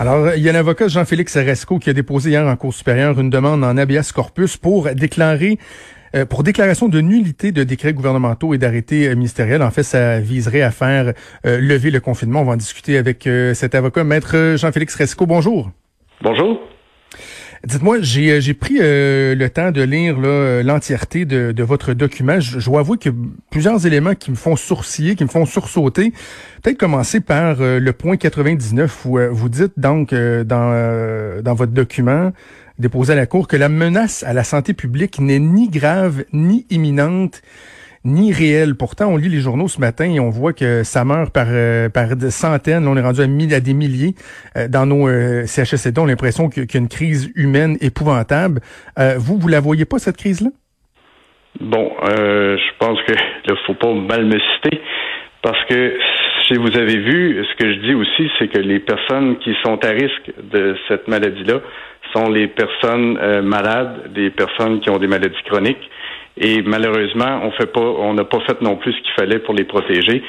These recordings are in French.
Alors, il y a l'avocat Jean-Félix Resco qui a déposé hier en Cour supérieure une demande en habeas corpus pour déclarer euh, pour déclaration de nullité de décrets gouvernementaux et d'arrêtés euh, ministériels. En fait, ça viserait à faire euh, lever le confinement. On va en discuter avec cet avocat, maître Jean-Félix Resco. Bonjour. Bonjour. Dites-moi, j'ai, j'ai pris le temps de lire l'entièreté de, de, votre document. Je, je dois avouer qu'il y a plusieurs éléments qui me font sourciller, qui me font sursauter. Peut-être commencer par le point 99 où vous dites donc dans, dans votre document déposé à la Cour que la menace à la santé publique n'est ni grave, ni imminente, ni réelle. Pourtant, on lit les journaux ce matin et on voit que ça meurt par, euh, par centaines. on est rendu à, mille, à des milliers euh, dans nos euh, CHSLD. On a l'impression qu'il crise humaine épouvantable. Euh, vous, vous la voyez pas, cette crise-là? Bon, je pense que ne faut pas mal me citer parce que si vous avez vu, ce que je dis aussi, c'est que les personnes qui sont à risque de cette maladie-là sont les personnes euh, malades, des personnes qui ont des maladies chroniques. Et malheureusement, on fait pas, on n'a pas fait non plus ce qu'il fallait pour les protéger.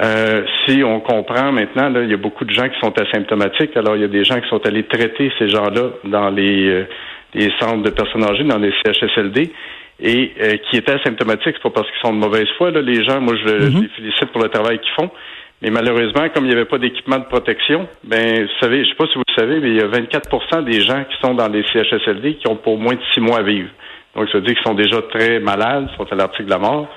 Euh, si on comprend maintenant, là, il y a beaucoup de gens qui sont asymptomatiques. Alors, il y a des gens qui sont allés traiter ces gens-là dans les, euh, les centres de personnes âgées, dans les CHSLD et qui étaient asymptomatiques, c'est pas parce qu'ils sont de mauvaise foi. Là, les gens, moi, je, je les félicite pour le travail qu'ils font. Mais malheureusement, comme il n'y avait pas d'équipement de protection, ben, vous savez, je sais pas si vous le savez, mais il y a 24% des gens qui sont dans les CHSLD qui ont pour moins de six mois à vivre. Donc, ça veut dire qu'ils sont déjà très malades, sont à l'article de la mort.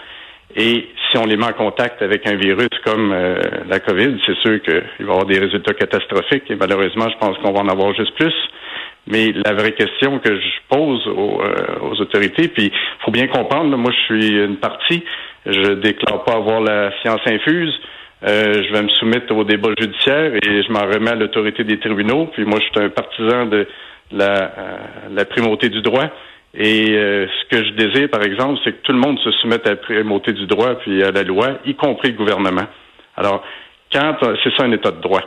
Et si on les met en contact avec un virus comme euh, la COVID, c'est sûr qu'il va y avoir des résultats catastrophiques. Et malheureusement, je pense qu'on va en avoir juste plus. Mais la vraie question que je pose aux, euh, autorités, puis il faut bien comprendre, moi je suis une partie, je déclare pas avoir la science infuse. Euh, je vais me soumettre au débat judiciaire et je m'en remets à l'autorité des tribunaux. Puis moi, je suis un partisan de la, euh, la primauté du droit. Et euh, ce que je désire, par exemple, c'est que tout le monde se soumette à la primauté du droit puis à la loi, y compris le gouvernement. Alors, quand c'est ça un état de droit.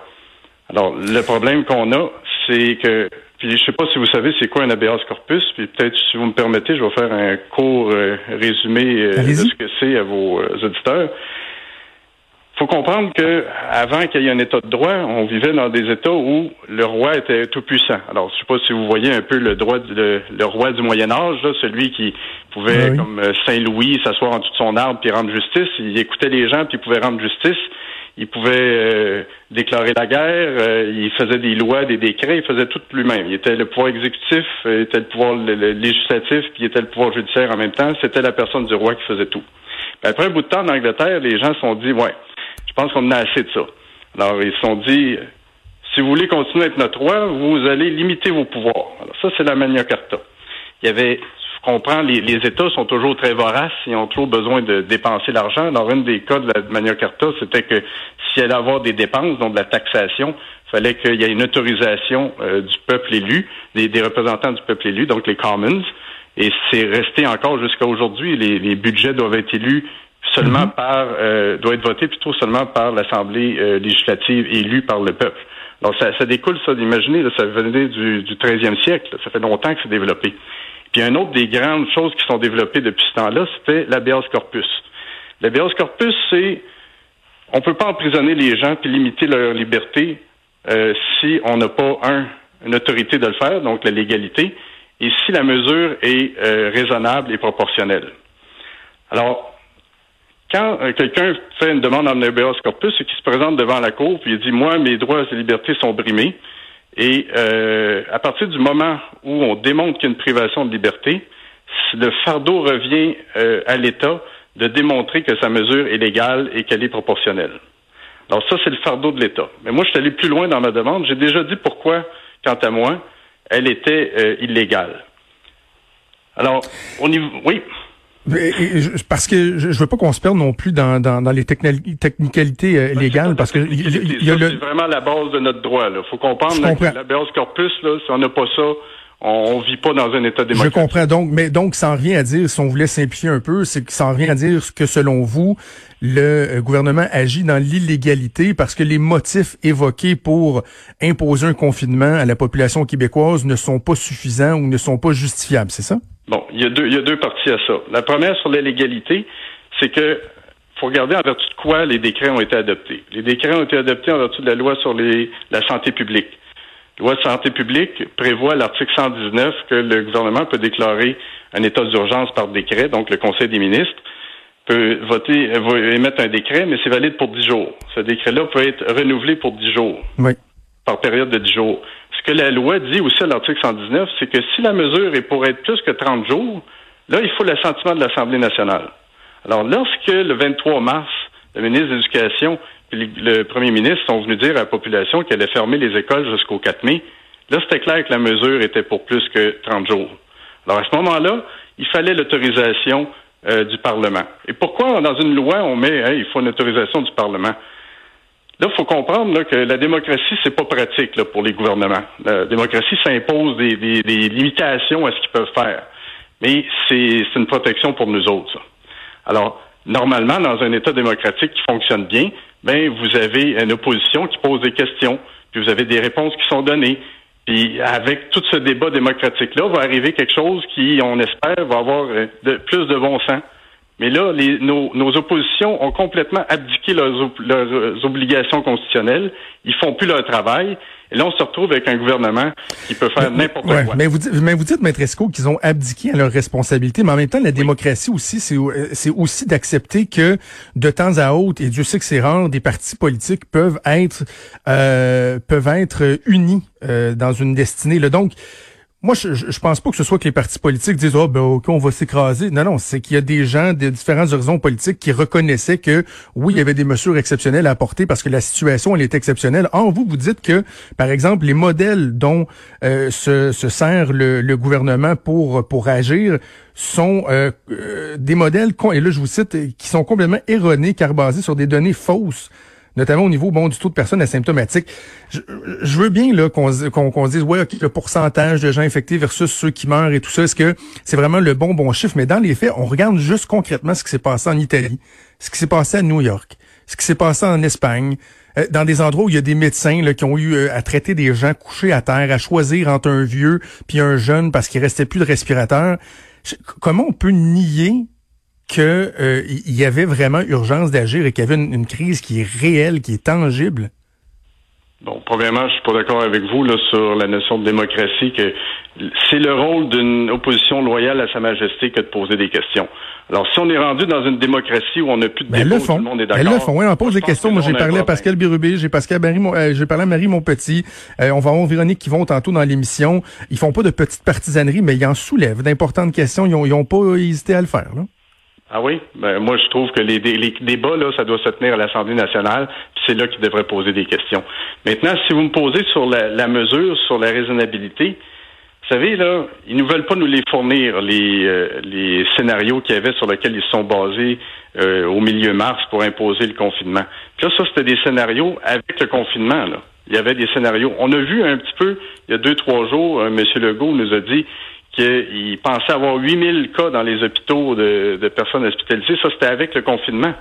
Alors, le problème qu'on a, c'est que puis je sais pas si vous savez c'est quoi un habeas corpus, puis peut-être si vous me permettez, je vais faire un court résumé de ce que c'est à vos auditeurs faut comprendre que avant qu'il y ait un État de droit, on vivait dans des États où le roi était tout puissant. Alors, je sais pas si vous voyez un peu le droit le, roi du Moyen Âge, celui qui pouvait, comme euh, Saint Louis, s'asseoir en toute son arbre puis rendre justice. Il écoutait les gens puis il pouvait rendre justice. Il pouvait euh, déclarer la guerre. Euh, il faisait des lois, des décrets. Il faisait tout lui-même. Il était le pouvoir exécutif, il était le pouvoir législatif, puis il était le pouvoir judiciaire en même temps. C'était la personne du roi qui faisait tout. après un bout de temps en Angleterre, les gens se sont dit, ouais pense qu'on a assez de ça. Alors, ils se sont dit, si vous voulez continuer à être notre roi, vous allez limiter vos pouvoirs. Alors, ça, c'est la Magna Carta. Il y avait, je comprends, les, États sont toujours très voraces, ils ont toujours besoin de dépenser l'argent. Dans un des cas de la Magna Carta, c'était que s'il allait avoir des dépenses, donc de la taxation, fallait qu'il y ait une autorisation euh, du peuple élu, des, représentants du peuple élu, donc les Commons. Et c'est resté encore jusqu'à aujourd'hui. Les budgets doivent être élus seulement mhm. par euh, doit être voté plutôt seulement par l'Assemblée euh, législative élue par le peuple. Donc ça, ça découle ça d'imaginer, ça venait du, du 13e siècle, ça fait longtemps que c'est développé. Puis un autre des grandes choses qui sont développées depuis ce temps-là, c'était l'habeas corpus. L'habeas corpus, c'est on peut pas emprisonner les gens puis limiter leur liberté euh, si on n'a pas un une autorité de le faire, donc la légalité, et si la mesure est raisonnable et proportionnelle. Alors, quand euh, quelqu'un fait une demande en habeas corpus et qu'il se présente devant la cour puis il dit moi mes droits et libertés sont brimés et euh, à partir du moment où on démontre qu'il y a une privation de liberté, le fardeau revient euh, à l'État de démontrer que sa mesure est légale et qu'elle est proportionnelle. Alors ça, c'est le fardeau de l'État. Mais moi, je suis allé plus loin dans ma demande. J'ai déjà dit pourquoi, quant à moi, elle était illégale. Alors, on y... Oui? Parce que je, veux pas qu'on se perde non plus dans, dans, dans les technicalités euh, ben, légales, parce que il y a le... c'est vraiment la base de notre droit. Il faut comprendre que la base corpus, là, si on n'a pas ça, on, vit pas dans un État démocratique. Je comprends donc, mais donc sans rien à dire, si on voulait simplifier un peu, c'est que sans rien à dire que selon vous, le euh, gouvernement agit dans l'illégalité parce que les motifs évoqués pour imposer un confinement à la population québécoise ne sont pas suffisants ou ne sont pas justifiables, c'est ça? Bon, il y, a deux, il y a deux parties à ça. La première sur la légalité, c'est que faut regarder en vertu de quoi les décrets ont été adoptés. Les décrets ont été adoptés en vertu de la loi sur les, la santé publique. Loi de santé publique prévoit l'article 119 que le gouvernement peut déclarer un état d'urgence par décret, donc le Conseil des ministres peut voter, va émettre un décret, mais c'est valide pour 10 jours. Ce décret-là peut être renouvelé pour 10 jours. Oui. Par période de 10 jours. Ce que la loi dit aussi à l'article 119, c'est que si la mesure est pour être plus que 30 jours, là, il faut l'assentiment de l'Assemblée nationale. Alors, lorsque le 23 mars, le ministre de l'Éducation le premier ministre sont venus dire à la population qu'elle allait fermer les écoles jusqu'au 4 mai, là, c'était clair que la mesure était pour plus que 30 jours. Alors, à ce moment-là, il fallait l'autorisation euh, du Parlement. Et pourquoi dans une loi on met il faut une autorisation du Parlement? Là, il faut comprendre que la démocratie, c'est pas pratique pour les gouvernements. La démocratie, ça impose des, limitations à ce qu'ils peuvent faire. Mais c'est une protection pour nous autres. Alors, normalement, dans un État démocratique qui fonctionne bien, ben vous avez une opposition qui pose des questions, puis vous avez des réponses qui sont données. Puis avec tout ce débat démocratique-là, va arriver quelque chose qui, on espère, va avoir euh, de, plus de bon sens. Mais là, les, nos, nos, oppositions ont complètement abdiqué leurs, leurs, obligations constitutionnelles. Ils font plus leur travail. Et là, on se retrouve avec un gouvernement qui peut faire n'importe quoi. Mais vous, mais vous dites, Maître Esco, qu'ils ont abdiqué à leurs responsabilités, mais en même temps, la démocratie aussi, c'est aussi d'accepter que de temps à autre, et Dieu sait que c'est rare, des partis politiques peuvent être euh, peuvent être unis euh, dans une destinée. Là. Donc, moi, je, je pense pas que ce soit que les partis politiques disent oh ben ok on va s'écraser. Non non, c'est qu'il y a des gens de différents horizons politiques qui reconnaissaient que oui il y avait des mesures exceptionnelles à apporter parce que la situation elle est exceptionnelle. Or vous vous dites que par exemple les modèles dont euh, se, se, sert le, gouvernement pour pour agir sont euh, euh, des modèles et là je vous cite qui sont complètement erronés car basés sur des données fausses notamment au niveau bon du taux de personnes asymptomatiques. Je, je veux bien là qu'on qu'on dise ouais le pourcentage de gens infectés versus ceux qui meurent et tout ça, est-ce que c'est vraiment le bon bon chiffre? Mais dans les faits, on regarde juste concrètement ce qui s'est passé en Italie, ce qui s'est passé à New York, ce qui s'est passé en Espagne, euh, dans des endroits où il y a des médecins là, qui ont eu euh, à traiter des gens couchés à terre, à choisir entre un vieux puis un jeune parce qu'il restait plus de respirateur. Comment on peut nier qu'il euh, y avait vraiment urgence d'agir et qu'il y avait une, crise qui est réelle, qui est tangible? Bon, premièrement, je suis pas d'accord avec vous là, sur la notion de démocratie, que c'est le rôle d'une opposition loyale à Sa Majesté que de poser des questions. Alors, si on est rendu dans une démocratie où on n'a plus de débat, tout le monde est d'accord. Elles le font, oui, on pose des questions. Moi, j'ai parlé à Pascal Birubé, j'ai Pascal Marie, euh, j'ai parlé à Marie Monpetit. Euh, on va avoir Véronique qui vont tantôt dans l'émission. Ils font pas de petites partisaneries, mais ils en soulèvent d'importantes questions. Ils ont, ils ont pas hésité à le faire. Là. Ah oui? Ben, moi, je trouve que les, débats, là, ça doit se tenir à l'Assemblée nationale, c'est là qu'ils devraient poser des questions. Maintenant, si vous me posez sur la, mesure, sur la raisonnabilité, vous savez, là, ils ne veulent pas nous les fournir, les, euh, les scénarios qu'il y avait sur lesquels ils sont basés euh, au milieu mars pour imposer le confinement. Puis là, ça, c'était des scénarios avec le confinement, là. Il y avait des scénarios. On a vu un petit peu, il y a deux, trois jours, euh, M. Legault nous a dit qu'il pensait avoir 8000 cas dans les hôpitaux de, personnes hospitalisées. Ça, c'était avec le confinement.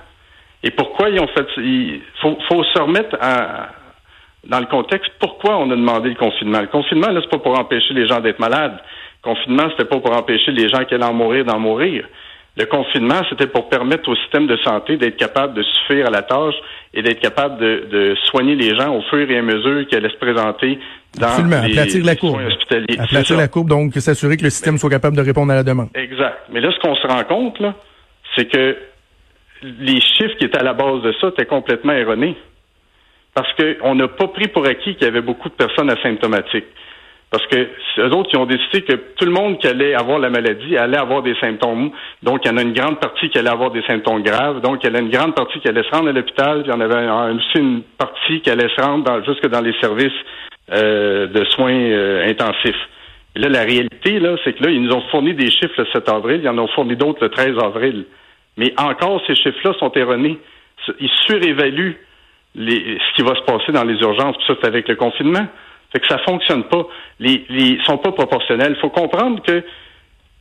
Et pourquoi ils ont fait... Il faut, faut se remettre dans le contexte. Pourquoi on a demandé le confinement? Le confinement, là, c'est pas pour empêcher les gens d'être malades. Le confinement, c'était pas pour empêcher les gens qui allaient en mourir d'en mourir. Le confinement, c'était pour permettre au système de santé d'être capable de suffire à la tâche et d'être capable de, soigner les gens au fur et à mesure qu'elle allait se présenter dans Absolument, les, aplatir la courbe. hospitaliers. Aplatir la courbe, donc s'assurer que le système soit capable de répondre à la demande. Exact. Mais là, ce qu'on se rend compte, c'est que les chiffres qui étaient à la base de ça étaient complètement erronés. Parce qu'on n'a pas pris pour acquis qu'il y avait beaucoup de personnes asymptomatiques. Parce que eux autres, qui ont décidé que tout le monde qui allait avoir la maladie allait avoir des symptômes. Donc, il y en a une grande partie qui allait avoir des symptômes graves. Donc, il y en a une grande partie qui allait se rendre à l'hôpital. Il y en avait aussi une partie qui allait se rendre jusque dans les services euh, de soins euh, intensifs. Là, la réalité, là, c'est que là, ils nous ont fourni des chiffres le 7 avril. Ils en ont fourni d'autres le 13 avril. Mais encore, ces chiffres-là sont erronés. Ils surévaluent ce qui va se passer dans les urgences. Puis ça, avec le confinement. Fait que ça fonctionne pas. Les, les sont pas proportionnels. Faut comprendre que,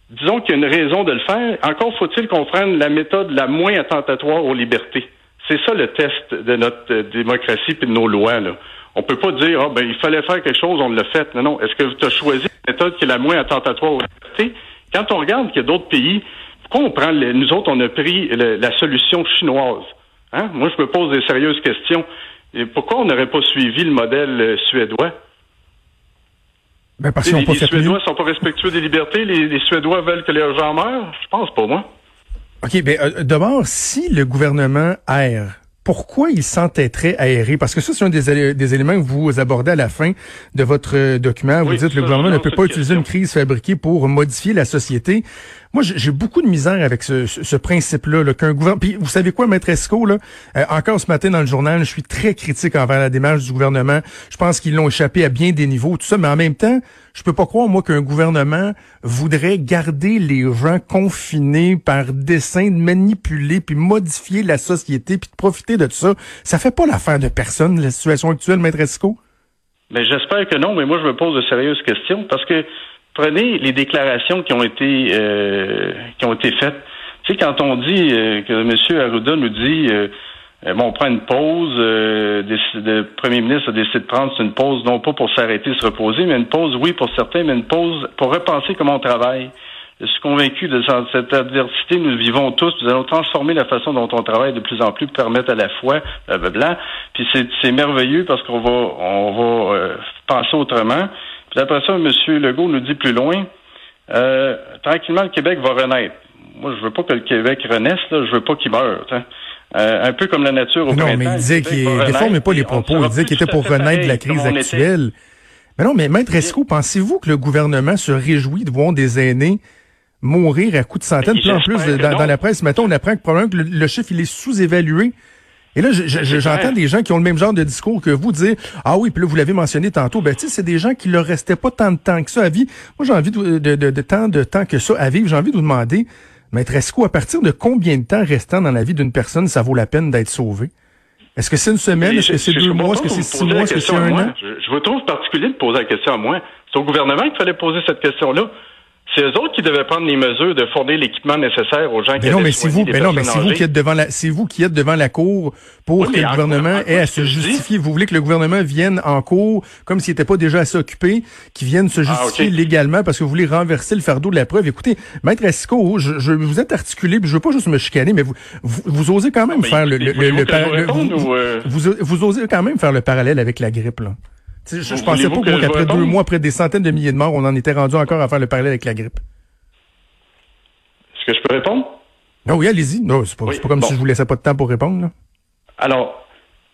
disons qu'il y a une raison de le faire. Encore faut-il qu'on prenne la méthode la moins attentatoire aux libertés. C'est ça le test de notre euh, démocratie et de nos lois. Là. On peut pas dire ah ben il fallait faire quelque chose, on l'a fait. Non, non. Est-ce que tu as choisi la méthode qui est la moins attentatoire aux libertés? Quand on regarde qu'il y a d'autres pays, pourquoi on prend nous autres, on a pris la solution chinoise? Hein? Moi, je me pose des sérieuses questions. Et pourquoi on n'aurait pas suivi le modèle euh, suédois? Ben parce les, les Suédois sont pas respectueux des libertés? Les, Suédois veulent que leurs gens meurent? Je pense pas, moi. OK, ben euh, d'abord, si le gouvernement erre pourquoi il s'entêterait à errer? Parce que ça, c'est un des, des, éléments que vous abordez à la fin de votre euh, document. Vous dites que le gouvernement ne peut pas utiliser une crise fabriquée pour modifier la société. Moi, j'ai beaucoup de misère avec ce, ce, principe-là, -là, qu'un gouvernement. Puis vous savez quoi, Maître Esco, là, euh, encore ce matin dans le journal, je suis très critique envers la démarche du gouvernement. Je pense qu'ils l'ont échappé à bien des niveaux, tout ça, mais en même temps, je peux pas croire, moi, qu'un gouvernement voudrait garder les gens confinés par dessein de manipuler puis modifier la société puis de profiter de tout ça. Ça fait pas l'affaire de personne, la situation actuelle, Maître Esco. Mais j'espère que non, mais moi, je me pose de sérieuses questions parce que prenez les déclarations qui ont été euh, qui ont été faites. Tu sais, quand on dit euh, que M. Arruda nous dit euh, bon, on prend une pause, le premier ministre a décidé de prendre une pause, non pas pour s'arrêter, se reposer, mais une pause, oui, pour certains, mais une pause pour repenser comment on travaille. Je suis convaincu de cette adversité, nous vivons tous, nous allons transformer la façon dont on travaille de plus en plus, permettre à la fois, blanc. Puis c'est merveilleux parce qu'on va on va penser autrement. Puis après ça, M. Legault nous dit plus loin, euh, tranquillement, le Québec va renaître. Moi, je veux pas que le Québec renaisse, là, je veux pas qu'il meure. Euh, un peu comme la nature au non, mais il disait qu'il déformait pas les propos. Il disait qu'il était pour renaître de la crise actuelle. Mais non, mais Maître Esco, pensez-vous que le gouvernement se réjouit de voir des aînés mourir à coups de centaines? Puis en plus, dans, la presse, mettons, on apprend que probablement que le chiffre, il est sous-évalué. Et là, j'entends des gens qui ont le même genre de discours que vous dire Ah oui, puis là, vous l'avez mentionné tantôt, ben tu sais, c'est des gens qui leur restaient pas tant de temps que ça à vivre. Moi, j'ai envie de, de, de, de, tant de temps que ça à vivre. J'ai envie de vous demander, Maître Esco, à partir de combien de temps restant dans la vie d'une personne, ça vaut la peine d'être sauvé? Est-ce que c'est une semaine? Est-ce que c'est deux mois? Est-ce que c'est six mois? Est-ce que c'est un an? Je, je vous trouve particulier de poser la question à moi. C'est au gouvernement qu'il fallait poser cette question-là. C'est eux autres qui devaient prendre les mesures de fournir l'équipement nécessaire aux gens qui non, mais c'est vous, mais non, mais c'est vous qui êtes devant la, c'est vous qui êtes devant la cour pour que le gouvernement ait à se justifier? Vous voulez que le gouvernement vienne en cour comme s'il n'était pas déjà assez occupé, qu'il vienne se ah, justifier légalement parce que vous voulez renverser le fardeau de la preuve? Écoutez, Maître Esco, je, je vous êtes articulé, puis je veux pas juste me chicaner, mais vous, vous, osez quand même faire le, le, le, vous, vous osez quand même faire le parallèle avec la grippe, là. Je, je pensais pas qu'après deux mois, après des centaines de milliers de morts, on en était rendu encore à faire le parallèle avec la grippe. Est-ce que je peux répondre? Non, oui, allez-y. Non, c'est pas, pas comme si je vous laissais pas de temps pour répondre. Là. Alors,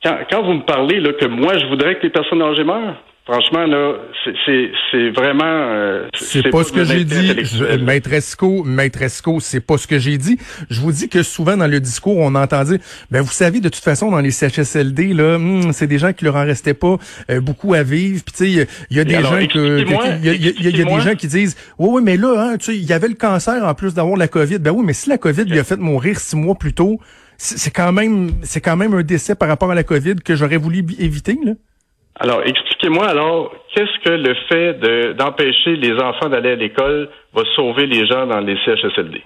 quand, quand vous me parlez là, que moi, je voudrais que les personnes âgées meurent, Franchement, là, c'est vraiment. Euh, c'est pas, ce que j'ai dit. Maître Esco, Maître Esco, c'est pas ce que j'ai dit. Je vous dis que souvent dans le discours, on entend dire, ben vous savez, de toute façon, dans les CHSLD, là, hmm, c'est des gens qui leur en restaient pas euh, beaucoup à vivre. Puis tu sais, il y a des gens que, il y a, des gens qui disent, oui, oui, mais là, hein, tu sais, il y avait le cancer en plus d'avoir la COVID. Ben oui, mais si la COVID lui a fait mourir six mois plus tôt, c'est quand même, c'est quand même un décès par rapport à la COVID que j'aurais voulu éviter, là. Alors, expliquez-moi alors, qu'est-ce que le fait d'empêcher les enfants d'aller à l'école va sauver les gens dans les CHSLD?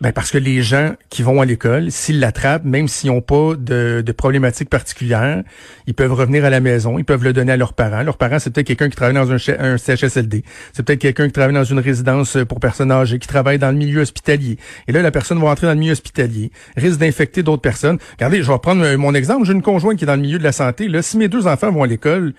Ben parce que les gens qui vont à l'école, s'ils l'attrapent, même s'ils n'ont pas de, de problématiques particulières, ils peuvent revenir à la maison, ils peuvent le donner à leurs parents. Leurs parents, c'est peut-être quelqu'un qui travaille dans un, CHSLD, c'est peut-être quelqu'un qui travaille dans une résidence pour personnes âgées, qui travaille dans le milieu hospitalier. Et là, la personne va entrer dans le milieu hospitalier, risque d'infecter d'autres personnes. Regardez, je vais prendre euh, mon exemple. J'ai une conjointe qui est dans le milieu de la santé. Là, si mes deux enfants vont à l'école,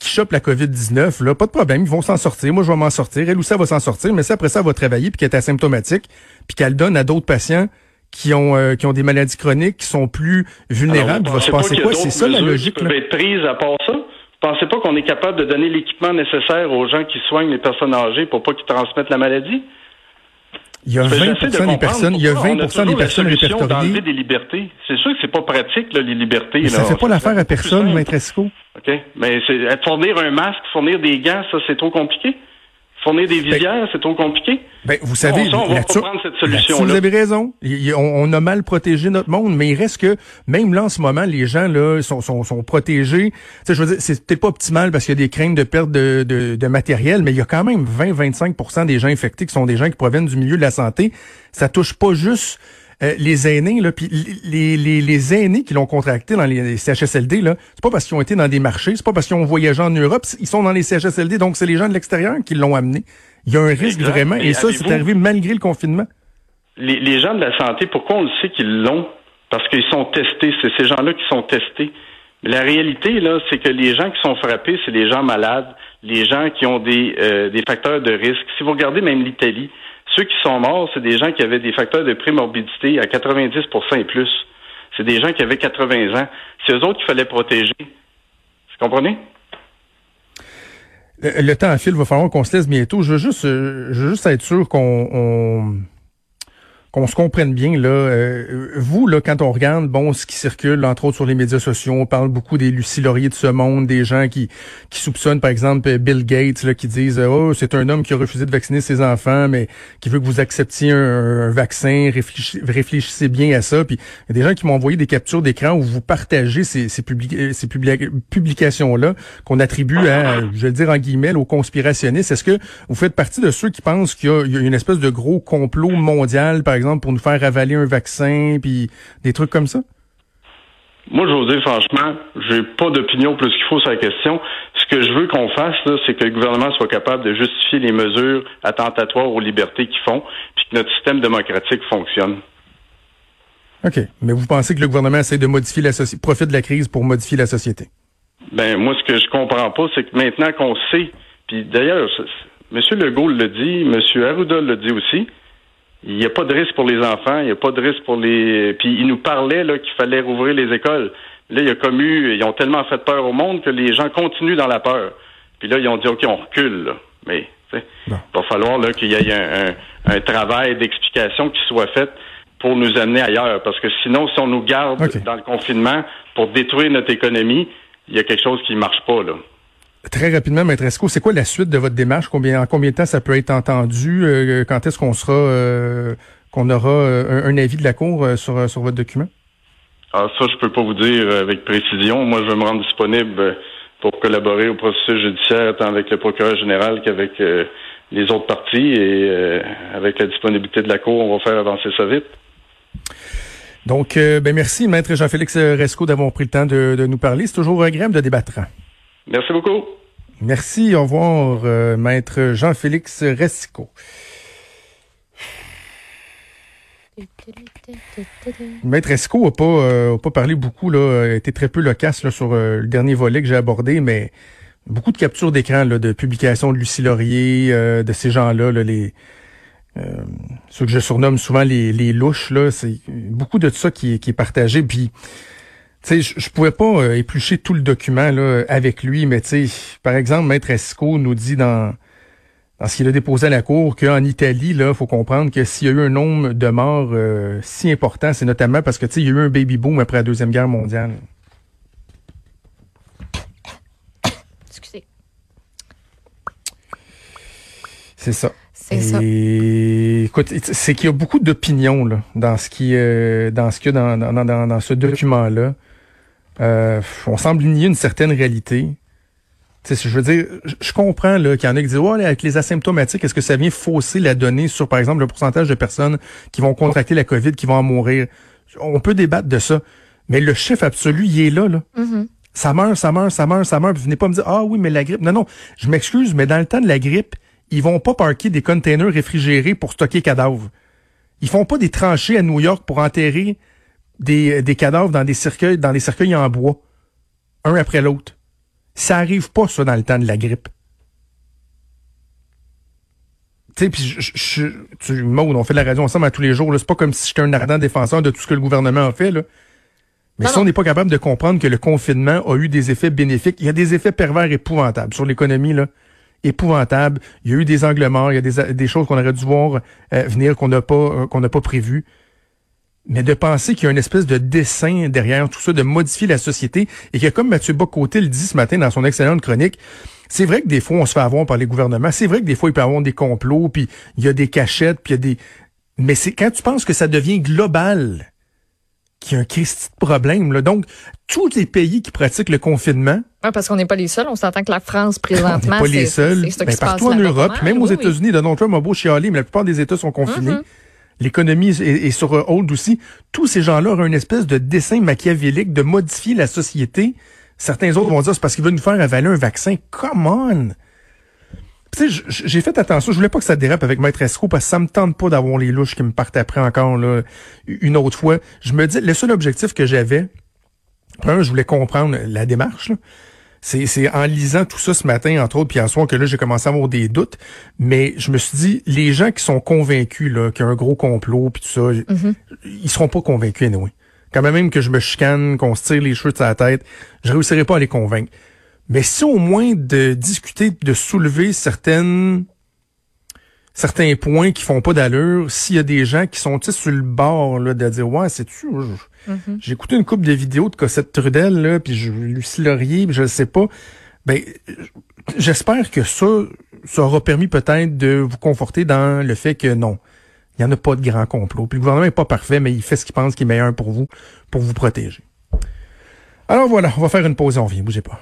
qui chopent la COVID-19, là, pas de problème, ils vont s'en sortir. Moi, je vais m'en sortir. Elle ou ça va s'en sortir, mais ça, après ça, elle va travailler puis qu'elle est asymptomatique, puis qu'elle donne à d'autres patients qui ont euh, qui ont des maladies chroniques, qui sont plus vulnérables. il va se passer quoi? C'est ça la logique. Qui être prises à part ça? Vous pensez pas qu'on est capable de donner l'équipement nécessaire aux gens qui soignent les personnes âgées pour pas qu'ils transmettent la maladie? Il y a 20 des personnes, il y a 20 des personnes répertoriées. des libertés. C'est sûr que c'est pas pratique, là, les libertés. Mais ça fait pas l'affaire à personne, Maître Esco. OK. Mais fournir un masque, fournir des gants, ça, c'est trop compliqué. Fournir des ben, visières, c'est trop compliqué. Ben, vous savez, on, va prendre cette solution Vous avez raison. on, a mal protégé notre monde, mais il reste que même là en ce moment, les gens là sont, sont, sont protégés. Tu sais, je veux dire, c'est peut-être pas optimal parce qu'il y a des craintes de perte de, de, de matériel, mais il y a quand même 20-25% des gens infectés qui sont des gens qui proviennent du milieu de la santé. Ça touche pas juste euh, les aînés, là, puis les, les, les aînés qui l'ont contracté dans les, CHSLD, là, c'est pas parce qu'ils ont été dans des marchés, c'est pas parce qu'ils ont voyagé en Europe, ils sont dans les CHSLD, donc c'est les gens de l'extérieur qui l'ont amené. Il y a un risque vraiment, et, ça, c'est arrivé malgré le confinement. Les, les gens de la santé, pourquoi on le sait qu'ils l'ont? Parce qu'ils sont testés, c'est ces gens-là qui sont testés. Mais la réalité, là, c'est que les gens qui sont frappés, c'est les gens malades, les gens qui ont des, euh, des facteurs de risque. Si vous regardez même l'Italie, ceux qui sont morts, c'est des gens qui avaient des facteurs de prémorbidité à 90% et plus. C'est des gens qui avaient 80 ans. C'est eux autres qu'il fallait protéger. Vous comprenez? Le, temps à fil, va falloir qu'on se laisse bientôt. Je veux juste, euh, je veux juste être sûr qu'on qu'on se comprenne bien là. Euh, vous là, quand on regarde bon ce qui circule entre autres sur les médias sociaux, on parle beaucoup des Lucie Laurier de ce monde, des gens qui qui soupçonnent par exemple Bill Gates là, qui disent oh c'est un homme qui a refusé de vacciner ses enfants, mais qui veut que vous acceptiez un, vaccin. Réfléchissez, bien à ça. Puis il y a des gens qui m'ont envoyé des captures d'écran où vous partagez ces ces, ces publications là qu'on attribue à, je vais dire en guillemets, aux conspirationnistes. Est-ce que vous faites partie de ceux qui pensent qu'il y, y a une espèce de gros complot mondial par exemple, pour nous faire avaler un vaccin, puis des trucs comme ça? Moi, je vous dire franchement, j'ai pas d'opinion plus qu'il faut sur la question. Ce que je veux qu'on fasse, c'est que le gouvernement soit capable de justifier les mesures attentatoires aux libertés qu'ils font, puis que notre système démocratique fonctionne. OK. Mais vous pensez que le gouvernement essaie de modifier la société, profite de la crise pour modifier la société? Ben, moi, ce que je comprends pas, c'est que maintenant qu'on sait, puis d'ailleurs, M. Legault le dit, M. Arruda le dit aussi, il n'y a pas de risque pour les enfants, il n'y a pas de risque pour les. Puis il nous parlait là qu'il fallait rouvrir les écoles. Là, il y a comme eu, ils ont tellement fait peur au monde que les gens continuent dans la peur. Puis là, ils ont dit OK, on recule. Là. Mais il va falloir là qu'il y ait un, un, travail d'explication qui soit fait pour nous amener ailleurs. Parce que sinon, si on nous garde dans le confinement pour détruire notre économie, il y a quelque chose qui ne marche pas là. Très rapidement, Maître Esco, c'est quoi la suite de votre démarche? Combien, en combien de temps ça peut être entendu? Euh, quand est-ce qu'on sera euh, qu'on aura euh, un, avis de la Cour sur, sur votre document? Ah, ça, je peux pas vous dire avec précision. Moi, je vais me rendre disponible pour collaborer au processus judiciaire, tant avec le procureur général qu'avec les autres parties. Et avec la disponibilité de la Cour, on va faire avancer ça vite. Donc, ben merci, Maître Jean-Félix Resco, d'avoir pris le temps de, de nous parler. C'est toujours agréable de débattre. Merci beaucoup. Merci. Au revoir, euh, maître Jean-Félix Resco. Maître Esco n'a pas, euh, pas parlé beaucoup, là, a été très peu loquace là, sur euh, le dernier volet que j'ai abordé, mais beaucoup de captures d'écran de publications de Lucie Laurier, de ces gens-là, là, les ceux que je surnomme souvent les, les louches, là, c'est beaucoup de ça qui, qui est partagé. Puis tu sais, je, pouvais pas euh, éplucher tout le document là, avec lui, mais tu sais, par exemple, Maître Esco nous dit dans, dans ce qu'il a déposé à la Cour qu'en Italie, là, faut comprendre que s'il y a eu un nombre de morts euh, si important, c'est notamment parce que tu sais, il y a eu un baby boom après la Deuxième Guerre mondiale. Excusez. C'est ça. C'est ça. Écoute, c'est qu'il y a beaucoup d'opinions là dans ce qui euh, dans ce que dans, dans, dans, dans ce document là. Euh, on semble nier une certaine réalité. je veux dire, je comprends là qu'il y en a qui disent ouais, avec les asymptomatiques, est-ce que ça vient fausser la donnée sur, par exemple, le pourcentage de personnes qui vont contracter la COVID, qui vont en mourir? On peut débattre de ça. Mais le chiffre absolu, il est là, là. Mm-hmm. Ça meurt, ça meurt, ça meurt, ça meurt. Puis venez pas me dire Ah oui, mais la grippe. Non, non. Je m'excuse, mais dans le temps de la grippe, ils vont pas parquer des containers réfrigérés pour stocker cadavres. Ils font pas des tranchées à New York pour enterrer des, des cadavres dans des cercueils, dans des cercueils en bois, un après l'autre. Ça arrive pas, ça, dans le temps de la grippe. Tu sais, puis je, je, tu, on fait de la radio ensemble à tous les jours. C'est pas comme si j'étais un ardent défenseur de tout ce que le gouvernement a fait. Là. Mais si on n'est pas capable de comprendre que le confinement a eu des effets bénéfiques, il y a des effets pervers épouvantables sur l'économie, là. Épouvantable. Il y a eu des angles morts, il y a des, des choses qu'on aurait dû voir euh, venir qu'on n'a pas euh, qu'on n'a pas prévu. Mais de penser qu'il y a une espèce de dessin derrière tout ça, de modifier la société, et que comme Mathieu Bocoté le dit ce matin dans son excellente chronique, c'est vrai que des fois on se fait avoir par les gouvernements, c'est vrai que des fois il peut y avoir des complots, puis il y a des cachettes, puis il y a des... Mais c'est quand tu penses que ça devient global qu'il y a un Christi de problème. Là. Donc, tous les pays qui pratiquent le confinement... Oui, parce qu'on n'est pas les seuls. On s'entend que la France, présentement, c'est pas les seuls. Ben, partout en Europe, même aux États-Unis, Donald Trump a beau chialer, mais la plupart des États sont confinés. Mm-hmm. L'économie est, sur hold aussi. Tous ces gens-là ont une espèce de dessin machiavélique de modifier la société. Certains autres vont dire c'est parce qu'ils veulent nous faire avaler un vaccin. Come on! J'ai fait attention. Je voulais pas que ça dérape avec Maître Esco parce que ça me tente pas d'avoir les louches qui me partent après encore là, une autre fois. Je me dis, le seul objectif que j'avais, un, je voulais comprendre la démarche. C'est en lisant tout ça ce matin, entre autres, puis hier soir, que là, j'ai commencé à avoir des doutes. Mais je me suis dit, les gens qui sont convaincus là qu'il y a un gros complot, puis tout ça, Mhm. ils seront pas convaincus, anyway. Quand même que je me chicane, qu'on se tire les cheveux de sa tête, je réussirai pas à les convaincre. Mais si au moins de discuter, de soulever certaines certains points qui font pas d'allure, s'il y a des gens qui sont sur le bord là, de dire ouais c'est tu j'ai écouté une couple de vidéos de Cossette Trudel là puis je Lucie Laurier puis je le sais pas. Ben j'espère que ça ça aura permis peut-être de vous conforter dans le fait que non il y en a pas de grand complot. Puis le gouvernement est pas parfait mais il fait ce qu'il pense qui est meilleur pour vous pour vous protéger. Alors voilà on va faire une pause et on revient bougez pas